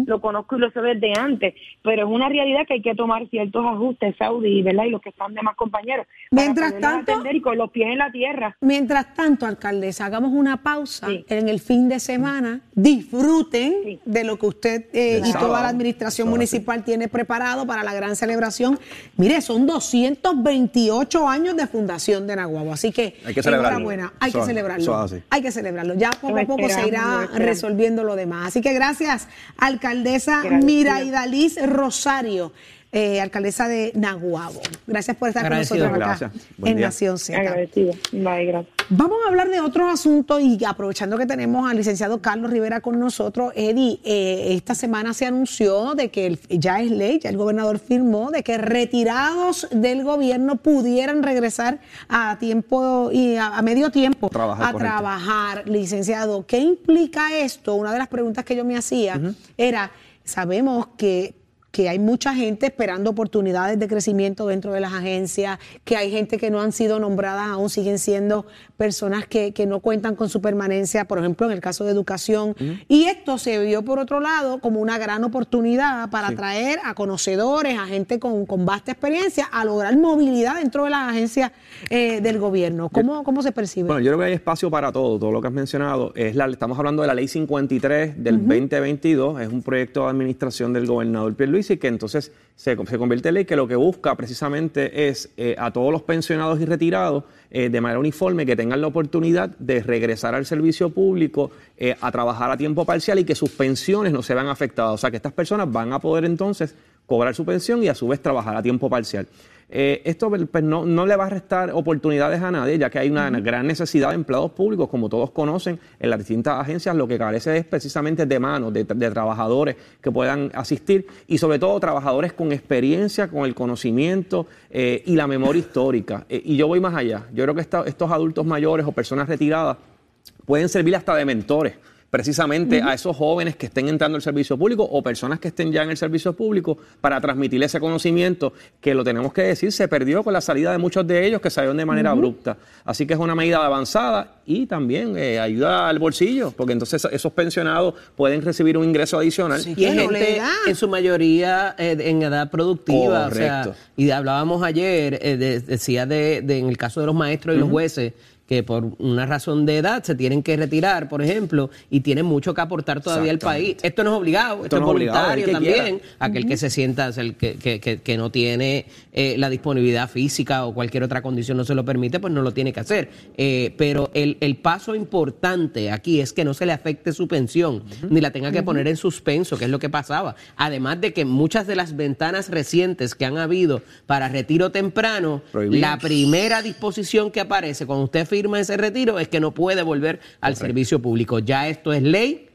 lo conozco y lo sé desde antes, pero es una realidad que hay que tomar ciertos ajustes, Saudi, ¿verdad? Y los que están demás compañeros. Mientras tanto- y con los pies en la tierra. Mientras tanto, alcaldesa, hagamos una pausa Sí. en el fin de semana. Disfruten Sí. de lo que usted eh, y sábado. toda la administración Sábado, municipal tiene preparado para la gran celebración. Mire, son 228 años de fundación de Naguabo, así que Hay que celebrarlo. enhorabuena, hay que celebrarlo. Hay que celebrarlo. Ya poco a poco se irá resolviendo lo demás. Así que gracias, alcaldesa. Miraidaliz Rosario. Eh, alcaldesa de Naguabo. Gracias por estar con nosotros acá en día. Nación Z. Agradecida. Bye, gracias. Vamos a hablar de otros asuntos y aprovechando que tenemos al licenciado Carlos Rivera con nosotros, Eddie, eh, esta semana se anunció de que el- ya es ley, ya el gobernador firmó de que retirados del gobierno pudieran regresar a tiempo y a, a medio tiempo Trabajar, a correcto. trabajar, licenciado. ¿Qué implica esto? Una de las preguntas que yo me hacía era, sabemos que que hay mucha gente esperando oportunidades de crecimiento dentro de las agencias, que hay gente que no han sido nombradas, aún siguen siendo personas que, que no cuentan con su permanencia, por ejemplo, en el caso de educación. Y esto se vio, por otro lado, como una gran oportunidad para atraer a conocedores, a gente con, con vasta experiencia, a lograr movilidad dentro de las agencias eh, del gobierno. ¿Cómo, ¿Cómo se percibe? Bueno, yo creo que hay espacio para todo, todo lo que has mencionado. Es la, estamos hablando de la ley 53 del 2022, es un proyecto de administración del gobernador Pierluisi que entonces se, se convierte en ley que lo que busca precisamente es eh, a todos los pensionados y retirados eh, de manera uniforme que tengan la oportunidad de regresar al servicio público eh, a trabajar a tiempo parcial y que sus pensiones no se vean afectadas. O sea, que estas personas van a poder entonces cobrar su pensión y a su vez trabajar a tiempo parcial. Eh, esto pues, no, no le va a restar oportunidades a nadie, ya que hay una gran necesidad de empleados públicos, como todos conocen, en las distintas agencias lo que carece es precisamente de manos, de, de trabajadores que puedan asistir y sobre todo trabajadores con experiencia, con el conocimiento eh, y la memoria histórica. Eh, y yo voy más allá, yo creo que esta- estos adultos mayores o personas retiradas pueden servir hasta de mentores precisamente a esos jóvenes que estén entrando al servicio público o personas que estén ya en el servicio público para transmitir ese conocimiento que lo tenemos que decir se perdió con la salida de muchos de ellos que salieron de manera abrupta. Así que es una medida avanzada y también eh, ayuda al bolsillo porque entonces esos pensionados pueden recibir un ingreso adicional. Y es gente da. en su mayoría eh, en edad productiva. O sea, Correcto. y hablábamos ayer, eh, de- decía de, de- en el caso de los maestros y los jueces, que por una razón de edad se tienen que retirar, por ejemplo, y tienen mucho que aportar todavía al país. Esto no es obligado, esto, no es voluntario también. quiera. Aquel que se sienta, el que, que- que- que no tiene eh, la disponibilidad física o cualquier otra condición no se lo permite, pues no lo tiene que hacer. Eh, pero el, el paso importante aquí es que no se le afecte su pensión, ni la tenga que poner en suspenso, que es lo que pasaba. Además de que muchas de las ventanas recientes que han habido para retiro temprano, la primera disposición que aparece cuando usted firma ese retiro es que no puede volver al servicio público. Ya esto es ley.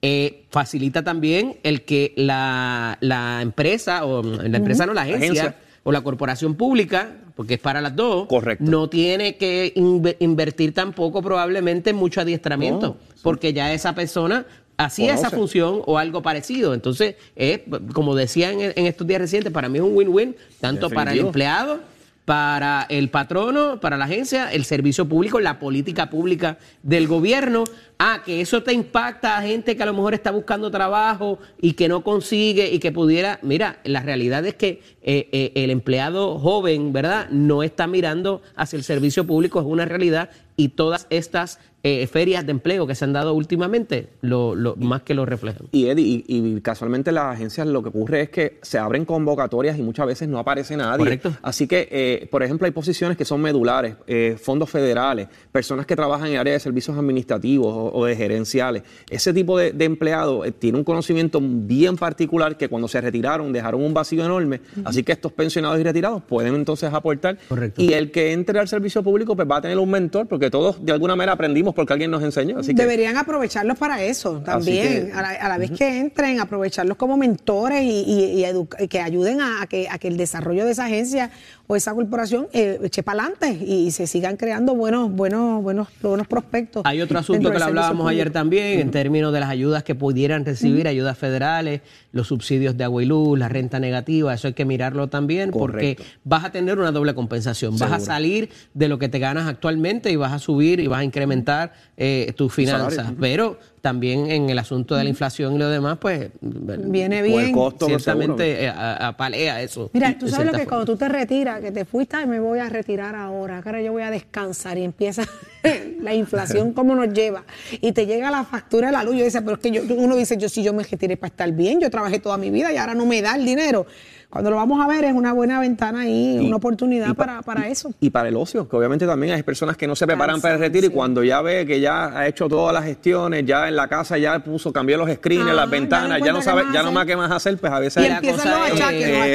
eh, facilita también el que la, la empresa, o la empresa no, la agencia, Agencia. o la corporación pública, porque es para las dos, Correcto. no tiene que inve- invertir tampoco probablemente en mucho adiestramiento, No, sí. porque ya esa persona hacía esa función o algo parecido. Entonces, es, como decía en, en estos días recientes, para mí es un win-win, tanto para el empleado, para el patrono, para la agencia, el servicio público, la política pública del gobierno. Ah, que eso te impacta a gente que a lo mejor está buscando trabajo y que no consigue y que pudiera. Mira, la realidad es que eh, eh, el empleado joven, ¿verdad? No está mirando hacia el servicio público, es una realidad. Y todas estas eh, ferias de empleo que se han dado últimamente, lo, lo- más que lo reflejan. Y Eddie, y, y casualmente las agencias lo que ocurre es que se abren convocatorias y muchas veces no aparece nadie. Correcto. Así que, eh, por ejemplo, hay posiciones que son medulares, eh, fondos federales, personas que trabajan en el área de servicios administrativos o, o de gerenciales. Ese tipo de, de empleado eh, tiene un conocimiento bien particular que cuando se retiraron dejaron un vacío enorme. Así que estos pensionados y retirados pueden entonces aportar. Correcto. Y el que entre al servicio público pues va a tener un mentor porque todos de alguna manera aprendimos porque alguien nos enseñó. Así que, Deberían aprovecharlos para eso también. que- a, la, a la vez que entren, aprovecharlos como mentores y, que ayuden a, a que, a que el desarrollo de esa agencia o esa corporación eh, eche para adelante y, se sigan creando buenos, buenos, buenos, buenos prospectos. Hay otro asunto que lo hablábamos ayer también, en términos de las ayudas que pudieran recibir, ayudas federales, los subsidios de agua y luz, la renta negativa, eso hay que mirarlo también Correcto. porque vas a tener una doble compensación. Vas a salir de lo que te ganas actualmente y vas a subir y vas a incrementar eh, tus finanzas. Pero también en el asunto de la inflación y lo demás, pues Viene el bien. costo, ciertamente eh, apalea eso. Mira, tú sabes lo que forma. cuando tú te retiras, que te fuiste, ay, me voy a retirar ahora, que ahora yo voy a descansar y empieza la inflación, cómo nos lleva. Y te llega la factura de la luz. Yo decía, pero es que yo, uno dice, yo si yo me retiré para estar bien, yo trabajé toda mi vida y ahora no me da el dinero. Cuando lo vamos a ver es una buena ventana ahí, Y- una oportunidad y pa- para, para eso. Y para el ocio, que obviamente también hay personas que no se preparan para el retiro y cuando ya ve que ya ha hecho todas las gestiones, ya en la casa ya puso, cambió los screens, Ah, las ya ventanas, ya no sabe, ya no más qué más hacer, pues a veces Y Y la empiezan cosa los es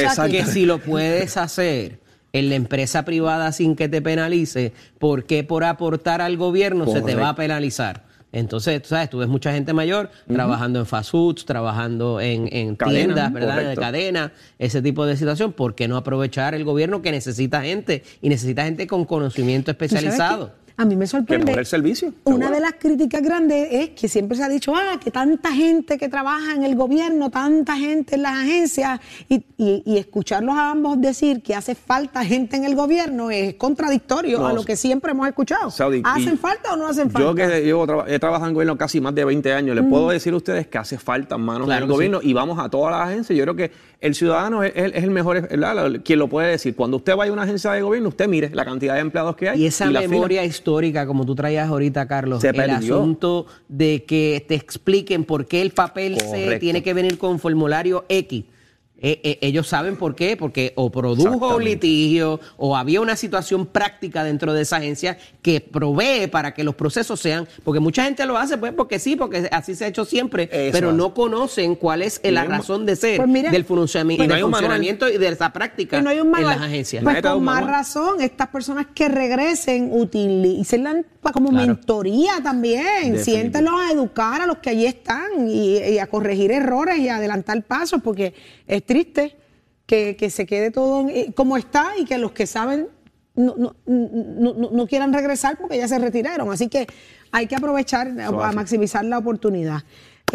achaques, los que- si lo puedes hacer en la empresa privada sin que te penalice, ¿por qué por aportar al gobierno se te va a penalizar? Entonces, tú sabes, tú ves mucha gente mayor trabajando en fast foods, trabajando en, en Cadena, tiendas, ¿verdad? Cadena, ese tipo de situación. ¿Por qué no aprovechar el gobierno que necesita gente y necesita gente con conocimiento ¿Tú sabes especializado? A mí me que sorprende. mejore el servicio. Una seguro. de las críticas grandes es que siempre se ha dicho, ah, que tanta gente que trabaja en el gobierno, tanta gente en las agencias, y, y- y escucharlos a ambos decir que hace falta gente en el gobierno es contradictorio No, a lo que siempre hemos escuchado. Saudi, ¿Hacen falta o no hacen falta? Yo que traba- he trabajado en gobierno casi más de 20 años, les puedo decir a ustedes que hace falta manos Claro en el que gobierno y vamos a todas las agencias. Yo creo que el ciudadano es, es- es el mejor, ¿verdad? quien lo puede decir. Cuando usted vaya a una agencia de gobierno, usted mire la cantidad de empleados que hay. Y esa la fila. Histórica, como tú traías ahorita, Carlos, Se el perdió. asunto de que te expliquen por qué el papel C Correcto. tiene que venir con formulario X. Eh, eh, ellos saben por qué, porque o produjo un litigio o había una situación práctica dentro de esa agencia que provee para que los procesos sean, porque mucha gente lo hace pues porque sí, porque así se ha hecho siempre, Eso pero hace. no conocen cuál es eh, Y la razón de ser Pues mira, del, funcionami- pues no del hay un manual. funcionamiento y de esa práctica no hay un en las agencias. Pues con más razón, estas personas que regresen, utilicen como Claro. mentoría también. Siéntelos a educar a los que allí están y, y a corregir errores y a adelantar pasos, porque es triste que, que se quede todo eh, como está y que los que saben no, no, no- no- quieran regresar porque ya se retiraron. Así que hay que aprovechar a, maximizar la oportunidad.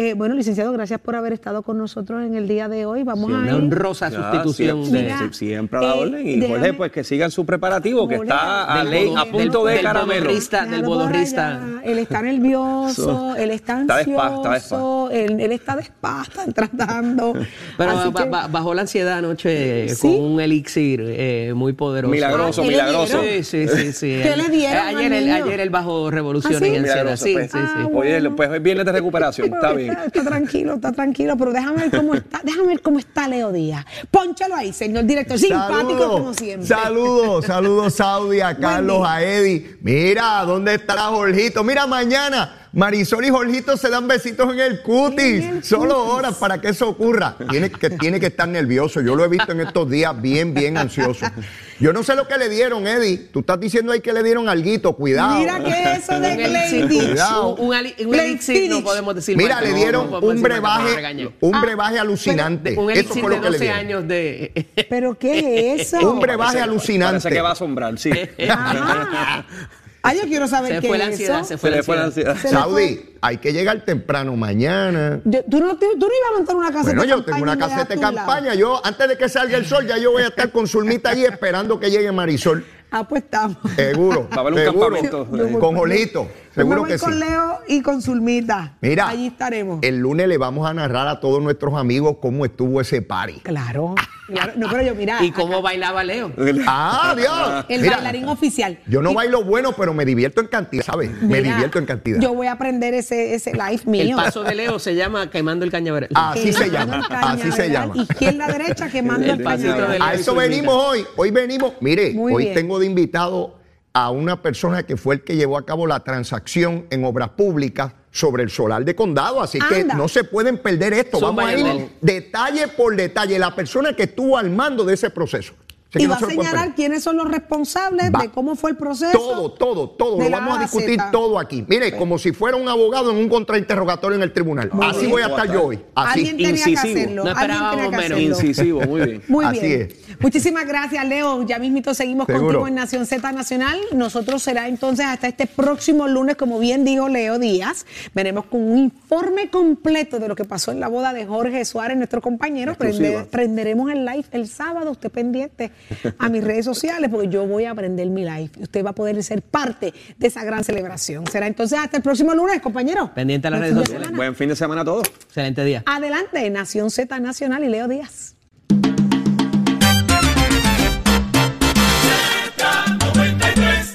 Eh, bueno, licenciado, gracias por haber estado con nosotros en el día de hoy. Vamos Sí, a Una ir. honrosa Ya, sustitución siempre, de... Mira, sí, siempre a la eh, orden. Y déjame- Jorge, pues que sigan su preparativo, que está a, del ley, a punto del- de caramelo. bodorrista. del bodorrista. Él está nervioso, él está ansioso, está. Él, él está de spa, están tratando. Pero Así ba- que- ba- bajó la ansiedad anoche ¿Sí? con un elixir eh, muy poderoso. Milagroso, Ah, ¿qué le milagroso. Sí, sí, sí. sí. ¿Qué le dieron Eh, ayer, el, ayer él bajó revoluciones ¿Ah, sí? y ansiedad. Milagroso, Sí, pues. sí, sí. Ah, Oye, pues hoy viernes de recuperación, está bien. Está, está tranquilo, está tranquilo, pero déjame ver cómo está, déjame ver cómo está Leo Díaz. Pónchalo ahí, señor director, simpático como siempre. Saludos, saludos Saudi, a Carlos, a Eddie. Mira, ¿dónde estará Jorgito? Mira, mañana Marisol y Jorgito se dan besitos en el cutis. En el Solo cutis. horas para que eso ocurra. Tiene que, tiene que estar nervioso. Yo lo he visto en estos días bien, bien ansioso. Yo no sé lo que le dieron, Eddie. Tú estás diciendo ahí que le dieron alguito. Cuidado. Mira qué es eso de Glendich. Cuidado. un, un elixir no podemos decir Mira, le dieron no un brebaje, un Ah, brebaje alucinante. Un Eso fue lo que le 12 dieron. años de... ¿Pero qué es eso? Un brebaje Parece- alucinante. Parece que va a asombrar, sí. Ah, yo quiero saber Se qué fue la es ansiedad, eso. se fue Se la fue la ansiedad. ansiedad. Se le Saudi, hay que llegar temprano mañana. Yo- ¿tú, no, tú, tú no ibas a montar una caseta Bueno, yo tengo una caseta de campaña. Yo, antes de que salga el sol, ya yo voy a estar con Zulmita allí esperando que llegue Marisol. Ah, pues estamos. Seguro. Va a haber un seguro. campamento. Con Jolito. Seguro que sí. con Leo y con Zulmita. Mira, Allí estaremos. el lunes le vamos a narrar a todos nuestros amigos cómo estuvo ese party. Claro, No, pero yo, mira. ¿Y cómo bailaba Leo? ¡Ah, Dios! El Mira, bailarín oficial. Yo no Y- bailo bueno, pero me divierto en cantidad, ¿sabes? Me divierto en cantidad. Yo voy a aprender ese, ese live mío. El paso de Leo se llama Quemando el Cañaveral. Así se llama. Así se llama. Izquierda, derecha, quemando El el pasito cañaveral. de Leo A eso venimos hoy. Hoy venimos, mire, Muy hoy bien. tengo de invitado a una persona que fue el que llevó a cabo la transacción en obras públicas sobre el solar de condado. Así que no se pueden perder esto. Vamos a ir detalle por detalle. La persona que estuvo al mando de ese proceso. Que Y no va a señalar quiénes son los responsables Va. de cómo fue el proceso. Todo, todo, todo. Lo vamos a discutir Z. todo aquí. Mire, como si fuera un abogado en un contrainterrogatorio en el tribunal. Así bien. voy a estar yo hoy. Así. Alguien tenía que Incisivo. hacerlo. No alguien tenía esperábamos que menos. hacerlo. Incisivo, muy bien. Muy Así bien. es. Muchísimas gracias, Leo. Ya mismito seguimos Seguro. contigo en Nación Z Nacional. Nosotros será entonces hasta este próximo lunes, como bien dijo Leo Díaz. Veremos con un informe completo de lo que pasó en la boda de Jorge Suárez, nuestro compañero. Prenderemos el live el sábado. Usted pendiente a mis redes sociales porque yo voy a aprender mi live. y Usted va a poder ser parte de esa gran celebración. Será entonces hasta el próximo lunes, compañero. Pendiente a las Buen redes fin de sociales. semana. Buen fin de semana a todos. Excelente día. Adelante, Nación Z Nacional y Leo Díaz.